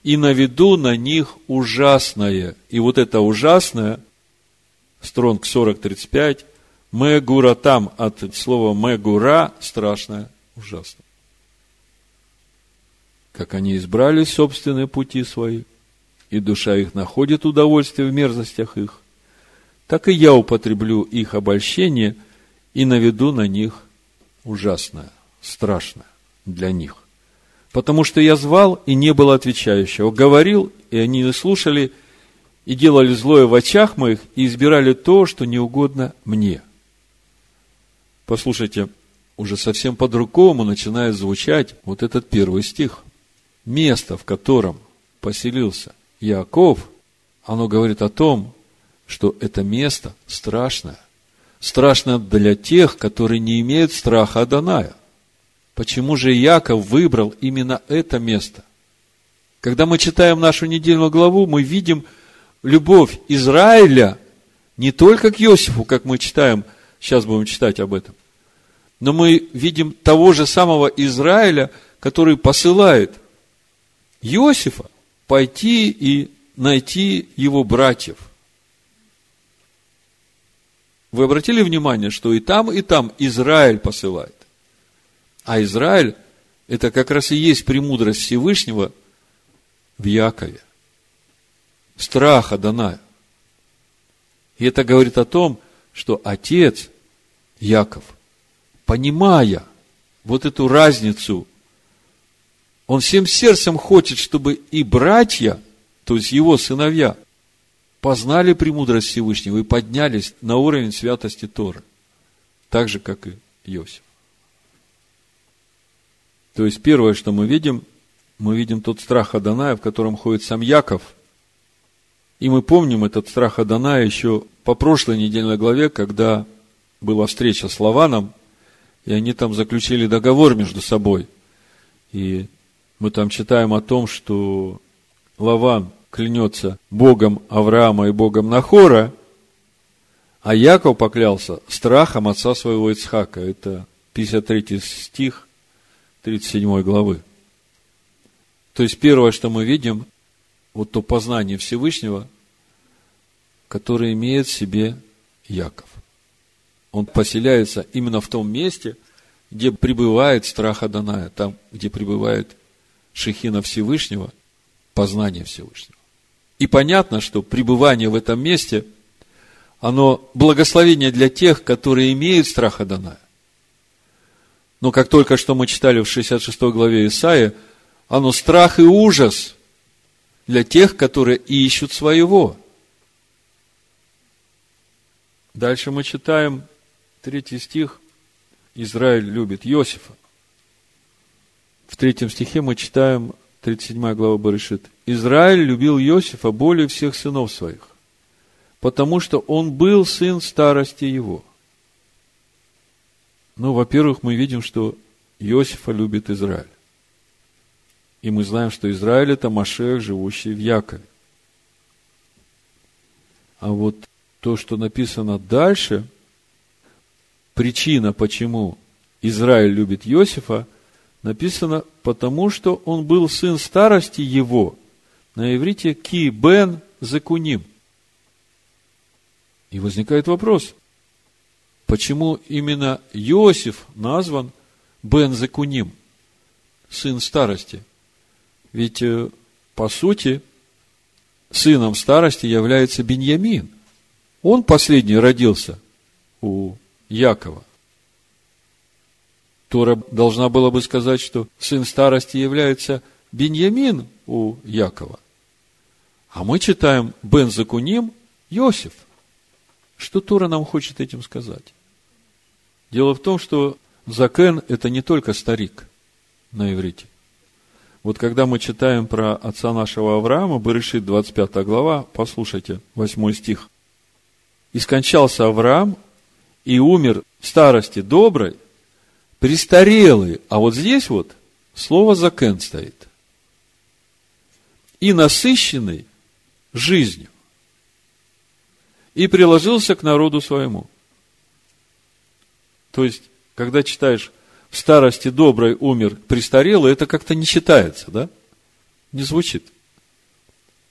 и наведу на них ужасное. И вот это ужасное – Стронг 4035, Мегура там от слова Мегура страшное, ужасно. Как они избрали собственные пути свои, и душа их находит удовольствие в мерзостях их, так и я употреблю их обольщение и наведу на них ужасное, страшное для них. Потому что я звал, и не было отвечающего. Говорил, и они не слушали, и делали злое в очах моих, и избирали то, что не угодно мне. Послушайте, уже совсем по-другому начинает звучать вот этот первый стих. Место, в котором поселился Яков, оно говорит о том, что это место страшное. Страшно для тех, которые не имеют страха Аданая. Почему же Яков выбрал именно это место? Когда мы читаем нашу недельную главу, мы видим, любовь Израиля не только к Иосифу, как мы читаем, сейчас будем читать об этом, но мы видим того же самого Израиля, который посылает Иосифа пойти и найти его братьев. Вы обратили внимание, что и там, и там Израиль посылает. А Израиль – это как раз и есть премудрость Всевышнего в Якове страха Даная. И это говорит о том, что отец Яков, понимая вот эту разницу, он всем сердцем хочет, чтобы и братья, то есть его сыновья, познали премудрость Всевышнего и поднялись на уровень святости Торы, так же, как и Иосиф. То есть, первое, что мы видим, мы видим тот страх Аданая, в котором ходит сам Яков. И мы помним этот страх Аданая еще по прошлой недельной главе, когда была встреча с Лаваном, и они там заключили договор между собой. И мы там читаем о том, что Лаван клянется Богом Авраама и Богом Нахора, а Яков поклялся страхом отца своего Ицхака. Это 53 стих 37 главы. То есть первое, что мы видим, вот то познание Всевышнего, которое имеет в себе Яков. Он поселяется именно в том месте, где пребывает страх Аданая, там, где пребывает Шехина Всевышнего, познание Всевышнего. И понятно, что пребывание в этом месте, оно благословение для тех, которые имеют страх Адоная. Но как только что мы читали в 66 главе Исаия, оно страх и ужас для тех, которые ищут своего. Дальше мы читаем третий стих. Израиль любит Иосифа. В третьем стихе мы читаем 37 глава Барышит. Израиль любил Иосифа более всех сынов своих, потому что он был сын старости его. Ну, во-первых, мы видим, что Иосифа любит Израиль. И мы знаем, что Израиль – это Машех, живущий в Якове. А вот то, что написано дальше, причина, почему Израиль любит Иосифа, написано, потому что он был сын старости его. На иврите ки бен закуним. И возникает вопрос, почему именно Иосиф назван бен закуним, сын старости? Ведь, э, по сути, сыном старости является Беньямин. Он последний родился у Якова. Тора должна была бы сказать, что сын старости является Беньямин у Якова. А мы читаем Бен Закуним Иосиф. Что Тора нам хочет этим сказать? Дело в том, что Закен – это не только старик на иврите. Вот когда мы читаем про отца нашего Авраама, Берешит, 25 глава, послушайте, 8 стих. «И скончался Авраам, и умер в старости доброй, престарелый, а вот здесь вот слово закен стоит. И насыщенный жизнью. И приложился к народу своему. То есть, когда читаешь в старости доброй умер престарелый, это как-то не читается, да? Не звучит.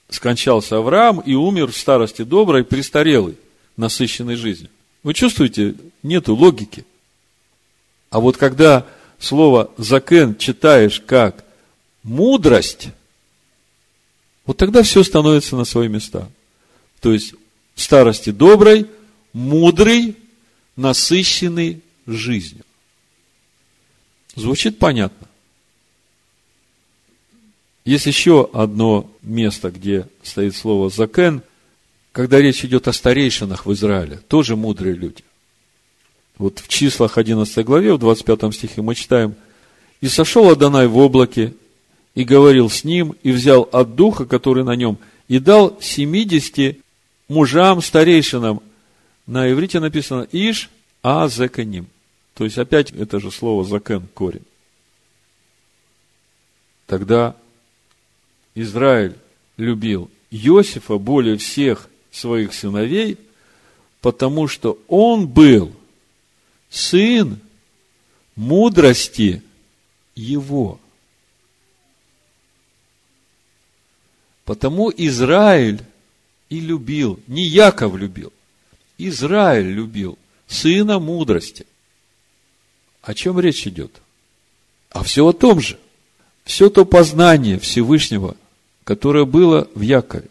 Скончался Авраам и умер в старости доброй престарелый, насыщенной жизнью. Вы чувствуете, нету логики – а вот когда слово закен читаешь как мудрость, вот тогда все становится на свои места. То есть в старости доброй, мудрый, насыщенный жизнью. Звучит понятно. Есть еще одно место, где стоит слово «закен», когда речь идет о старейшинах в Израиле, тоже мудрые люди. Вот в числах 11 главе, в 25 стихе мы читаем, «И сошел Адонай в облаке, и говорил с ним, и взял от духа, который на нем, и дал 70 мужам, старейшинам». На иврите написано «Иш а зеканим». То есть, опять это же слово «закен» корень. Тогда Израиль любил Иосифа более всех своих сыновей, потому что он был – сын мудрости его. Потому Израиль и любил, не Яков любил, Израиль любил сына мудрости. О чем речь идет? А все о том же. Все то познание Всевышнего, которое было в Якове,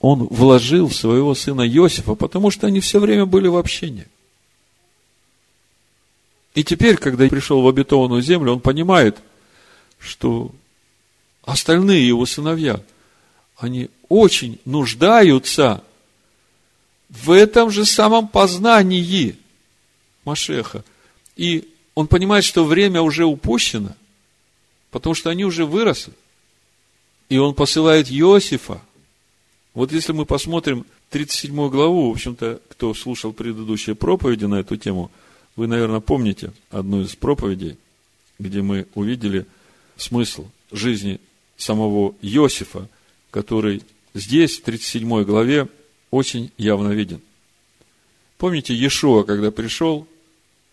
он вложил в своего сына Иосифа, потому что они все время были в общении – и теперь, когда пришел в обетованную землю, он понимает, что остальные его сыновья, они очень нуждаются в этом же самом познании Машеха. И он понимает, что время уже упущено. Потому что они уже выросли. И он посылает Иосифа. Вот если мы посмотрим 37 главу, в общем-то, кто слушал предыдущие проповеди на эту тему, вы, наверное, помните одну из проповедей, где мы увидели смысл жизни самого Иосифа, который здесь, в 37 главе, очень явно виден. Помните, Иешуа, когда пришел,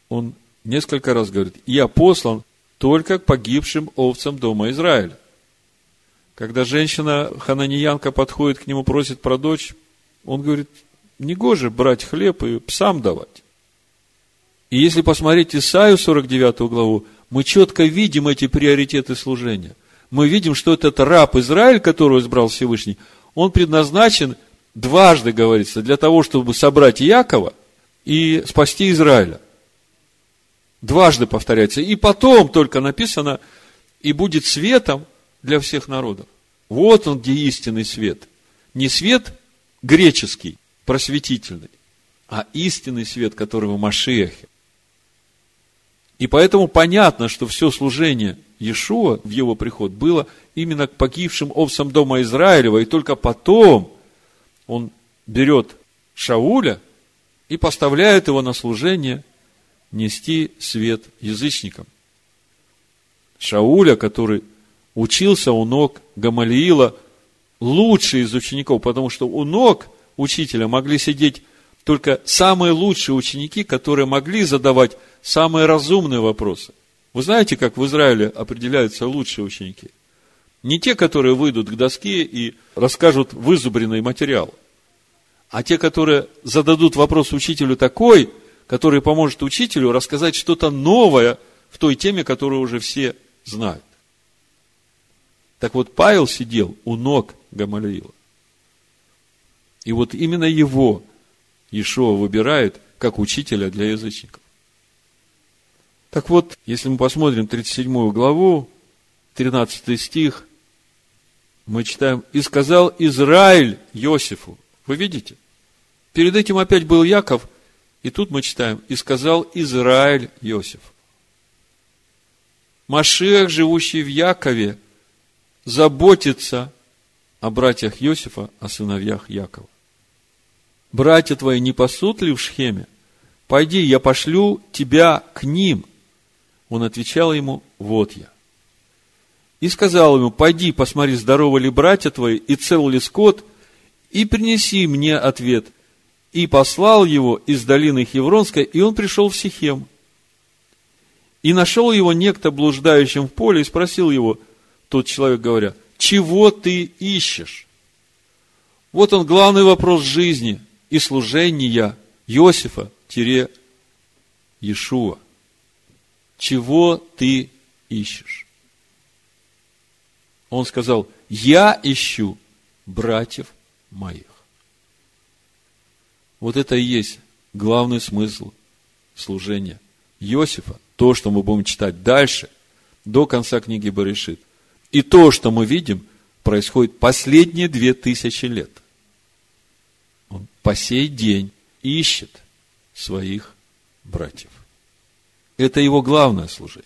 он несколько раз говорит, я послан только к погибшим овцам дома Израиля. Когда женщина хананиянка подходит к нему, просит про дочь, он говорит, не гоже брать хлеб и псам давать. И если посмотреть Исаию 49 главу, мы четко видим эти приоритеты служения. Мы видим, что этот раб Израиль, которого избрал Всевышний, он предназначен дважды, говорится, для того, чтобы собрать Якова и спасти Израиля. Дважды повторяется. И потом только написано, и будет светом для всех народов. Вот он, где истинный свет. Не свет греческий, просветительный, а истинный свет, который в Машиахе. И поэтому понятно, что все служение Иешуа в его приход было именно к погибшим овцам дома Израилева, и только потом он берет Шауля и поставляет его на служение нести свет язычникам. Шауля, который учился у ног Гамалиила, лучший из учеников, потому что у ног учителя могли сидеть только самые лучшие ученики, которые могли задавать самые разумные вопросы. Вы знаете, как в Израиле определяются лучшие ученики? Не те, которые выйдут к доске и расскажут вызубренный материал, а те, которые зададут вопрос учителю такой, который поможет учителю рассказать что-то новое в той теме, которую уже все знают. Так вот, Павел сидел у ног Гамалиила. И вот именно его Иешуа выбирает как учителя для язычников. Так вот, если мы посмотрим 37 главу, 13 стих, мы читаем, «И сказал Израиль Иосифу». Вы видите? Перед этим опять был Яков, и тут мы читаем, «И сказал Израиль Иосиф». Машех, живущий в Якове, заботится о братьях Иосифа, о сыновьях Якова. Братья твои не пасут ли в Шхеме? Пойди, я пошлю тебя к ним. Он отвечал ему, вот я. И сказал ему, пойди, посмотри, здоровы ли братья твои, и цел ли скот, и принеси мне ответ. И послал его из долины Хевронской, и он пришел в Сихем. И нашел его некто блуждающим в поле, и спросил его, тот человек говоря, чего ты ищешь? Вот он главный вопрос жизни и служения Иосифа-Иешуа. Чего ты ищешь? Он сказал, я ищу братьев моих. Вот это и есть главный смысл служения Иосифа. То, что мы будем читать дальше, до конца книги Баришит. И то, что мы видим, происходит последние две тысячи лет. Он по сей день ищет своих братьев. Это его главное служение.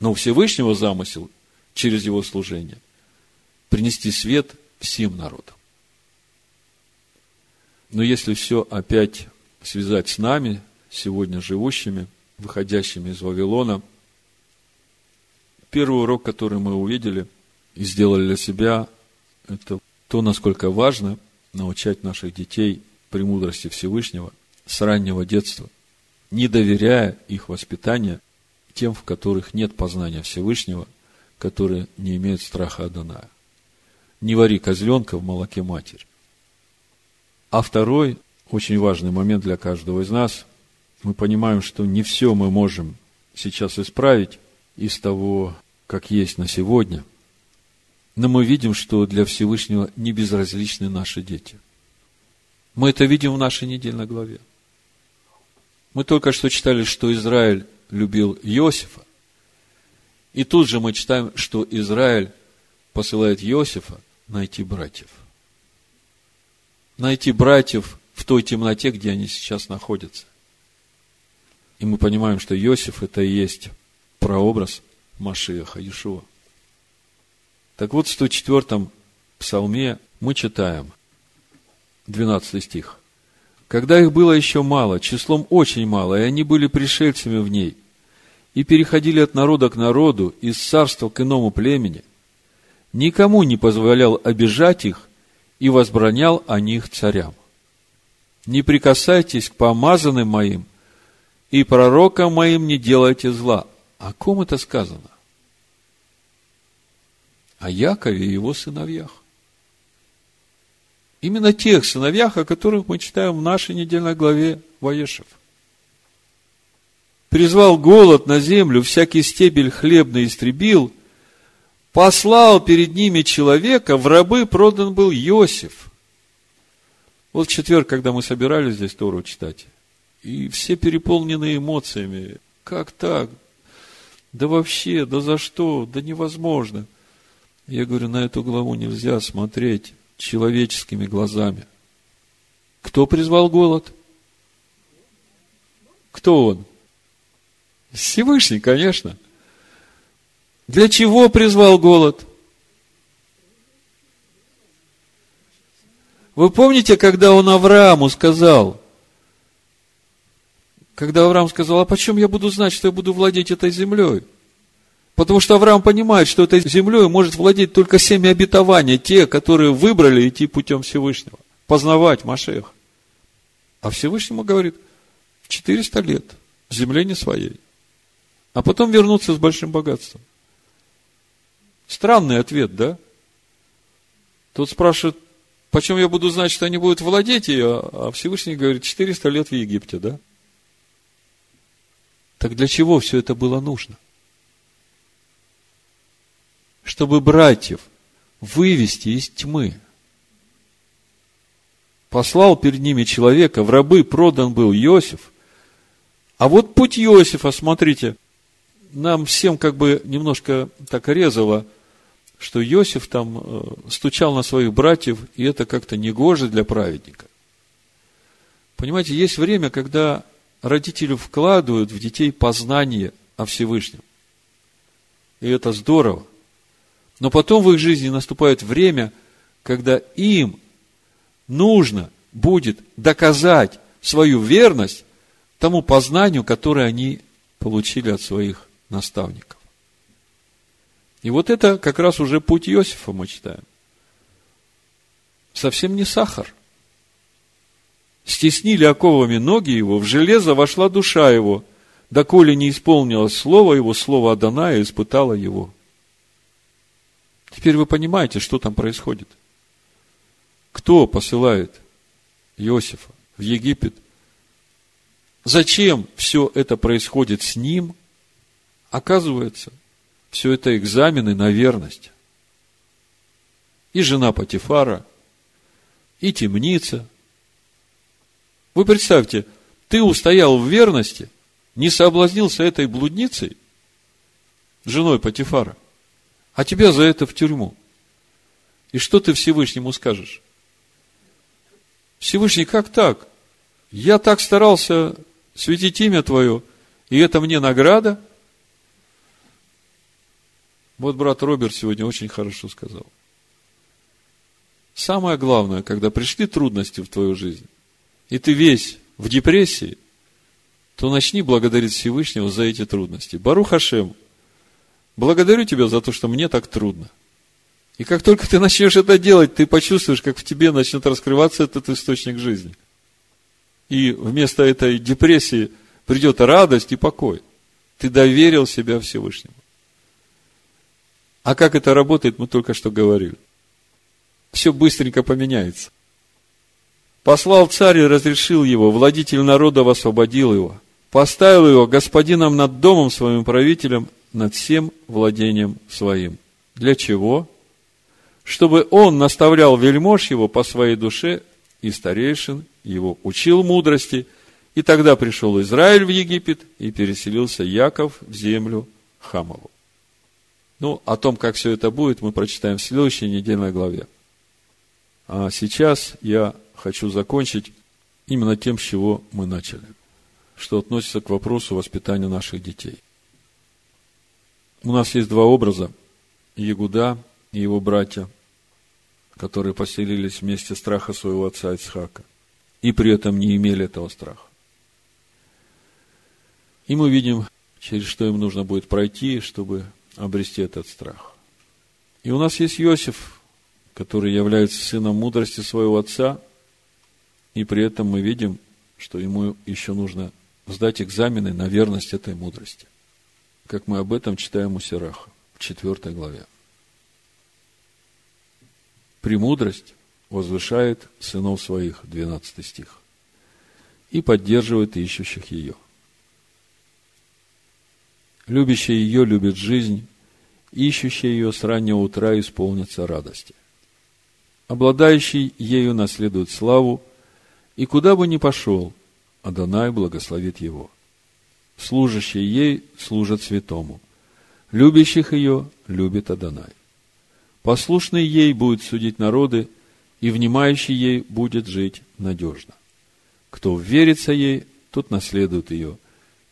Но Всевышнего замысел через его служение принести свет всем народам. Но если все опять связать с нами, сегодня живущими, выходящими из Вавилона – Первый урок, который мы увидели и сделали для себя, это то, насколько важно научать наших детей премудрости Всевышнего с раннего детства, не доверяя их воспитанию тем, в которых нет познания Всевышнего, которые не имеют страха Адоная. Не вари козленка в молоке матери. А второй, очень важный момент для каждого из нас, мы понимаем, что не все мы можем сейчас исправить, из того, как есть на сегодня, но мы видим, что для Всевышнего не безразличны наши дети. Мы это видим в нашей недельной главе. Мы только что читали, что Израиль любил Иосифа. И тут же мы читаем, что Израиль посылает Иосифа найти братьев. Найти братьев в той темноте, где они сейчас находятся. И мы понимаем, что Иосиф это и есть прообраз Машиаха, Иешуа. Так вот, в 104-м псалме мы читаем, 12 стих. Когда их было еще мало, числом очень мало, и они были пришельцами в ней, и переходили от народа к народу, из царства к иному племени, никому не позволял обижать их и возбранял о них царям. Не прикасайтесь к помазанным моим, и пророкам моим не делайте зла. О ком это сказано? О Якове и его сыновьях. Именно тех сыновьях, о которых мы читаем в нашей недельной главе Ваешев. Призвал голод на землю, всякий стебель хлебный истребил, послал перед ними человека, в рабы продан был Иосиф. Вот в четверг, когда мы собирались здесь Тору читать, и все переполнены эмоциями. Как так? Да вообще, да за что? Да невозможно. Я говорю, на эту главу нельзя смотреть человеческими глазами. Кто призвал голод? Кто он? Всевышний, конечно. Для чего призвал голод? Вы помните, когда он Аврааму сказал, когда Авраам сказал, а почем я буду знать, что я буду владеть этой землей? Потому что Авраам понимает, что этой землей может владеть только семя обетования, те, которые выбрали идти путем Всевышнего, познавать Машех. А Всевышнему говорит, 400 лет, земле не своей. А потом вернуться с большим богатством. Странный ответ, да? Тут спрашивают, почем я буду знать, что они будут владеть ее, а Всевышний говорит, 400 лет в Египте, да? Так для чего все это было нужно? чтобы братьев вывести из тьмы. Послал перед ними человека, в рабы продан был Иосиф. А вот путь Иосифа, смотрите, нам всем как бы немножко так резало, что Иосиф там э, стучал на своих братьев, и это как-то негоже для праведника. Понимаете, есть время, когда родители вкладывают в детей познание о Всевышнем. И это здорово. Но потом в их жизни наступает время, когда им нужно будет доказать свою верность тому познанию, которое они получили от своих наставников. И вот это как раз уже путь Иосифа мы читаем. Совсем не сахар. Стеснили оковами ноги его, в железо вошла душа его, доколе не исполнилось слово его, слово Адана, и испытала его. Теперь вы понимаете, что там происходит. Кто посылает Иосифа в Египет? Зачем все это происходит с ним? Оказывается, все это экзамены на верность. И жена Патифара, и темница. Вы представьте, ты устоял в верности, не соблазнился этой блудницей, женой Патифара – а тебя за это в тюрьму. И что ты Всевышнему скажешь? Всевышний, как так? Я так старался светить имя Твое, и это мне награда? Вот брат Роберт сегодня очень хорошо сказал. Самое главное, когда пришли трудности в твою жизнь, и ты весь в депрессии, то начни благодарить Всевышнего за эти трудности. Бару Хашем – Благодарю тебя за то, что мне так трудно. И как только ты начнешь это делать, ты почувствуешь, как в тебе начнет раскрываться этот источник жизни. И вместо этой депрессии придет радость и покой. Ты доверил себя Всевышнему. А как это работает, мы только что говорили. Все быстренько поменяется. Послал царь и разрешил его, владитель народа освободил его, поставил его господином над домом своим правителем над всем владением своим. Для чего? Чтобы он наставлял вельмож его по своей душе и старейшин его учил мудрости, и тогда пришел Израиль в Египет, и переселился Яков в землю Хамову. Ну, о том, как все это будет, мы прочитаем в следующей недельной главе. А сейчас я хочу закончить именно тем, с чего мы начали, что относится к вопросу воспитания наших детей. У нас есть два образа. Ягуда и его братья, которые поселились вместе страха своего отца Ицхака, и при этом не имели этого страха. И мы видим, через что им нужно будет пройти, чтобы обрести этот страх. И у нас есть Иосиф, который является сыном мудрости своего отца, и при этом мы видим, что ему еще нужно сдать экзамены на верность этой мудрости. Как мы об этом читаем у Сираха в 4 главе. Премудрость возвышает сынов своих, 12 стих, и поддерживает ищущих ее. Любящий ее любит жизнь, ищущий ее с раннего утра исполнится радости. Обладающий ею наследует славу, и куда бы ни пошел, Адонай благословит его. Служащие ей служат святому. Любящих ее любит Адонай. Послушный ей будет судить народы, и внимающий ей будет жить надежно. Кто верится ей, тот наследует ее,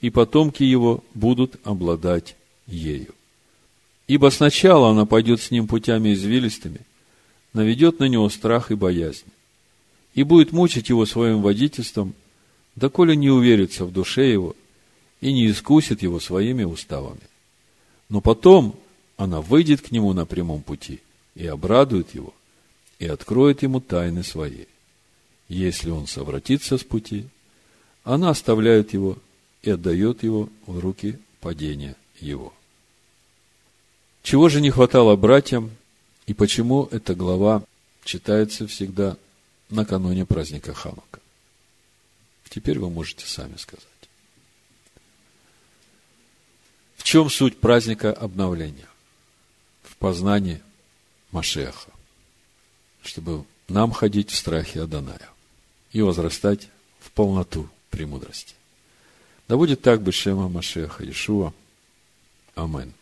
и потомки его будут обладать ею. Ибо сначала она пойдет с ним путями извилистыми, наведет на него страх и боязнь, и будет мучить его своим водительством, доколе не уверится в душе его и не искусит его своими уставами. Но потом она выйдет к нему на прямом пути и обрадует его, и откроет ему тайны свои. Если он совратится с пути, она оставляет его и отдает его в руки падения его. Чего же не хватало братьям, и почему эта глава читается всегда накануне праздника Ханука? Теперь вы можете сами сказать. В чем суть праздника обновления? В познании Машеха. Чтобы нам ходить в страхе Аданая и возрастать в полноту премудрости. Да будет так Бешема Машеха Иешуа. Аминь.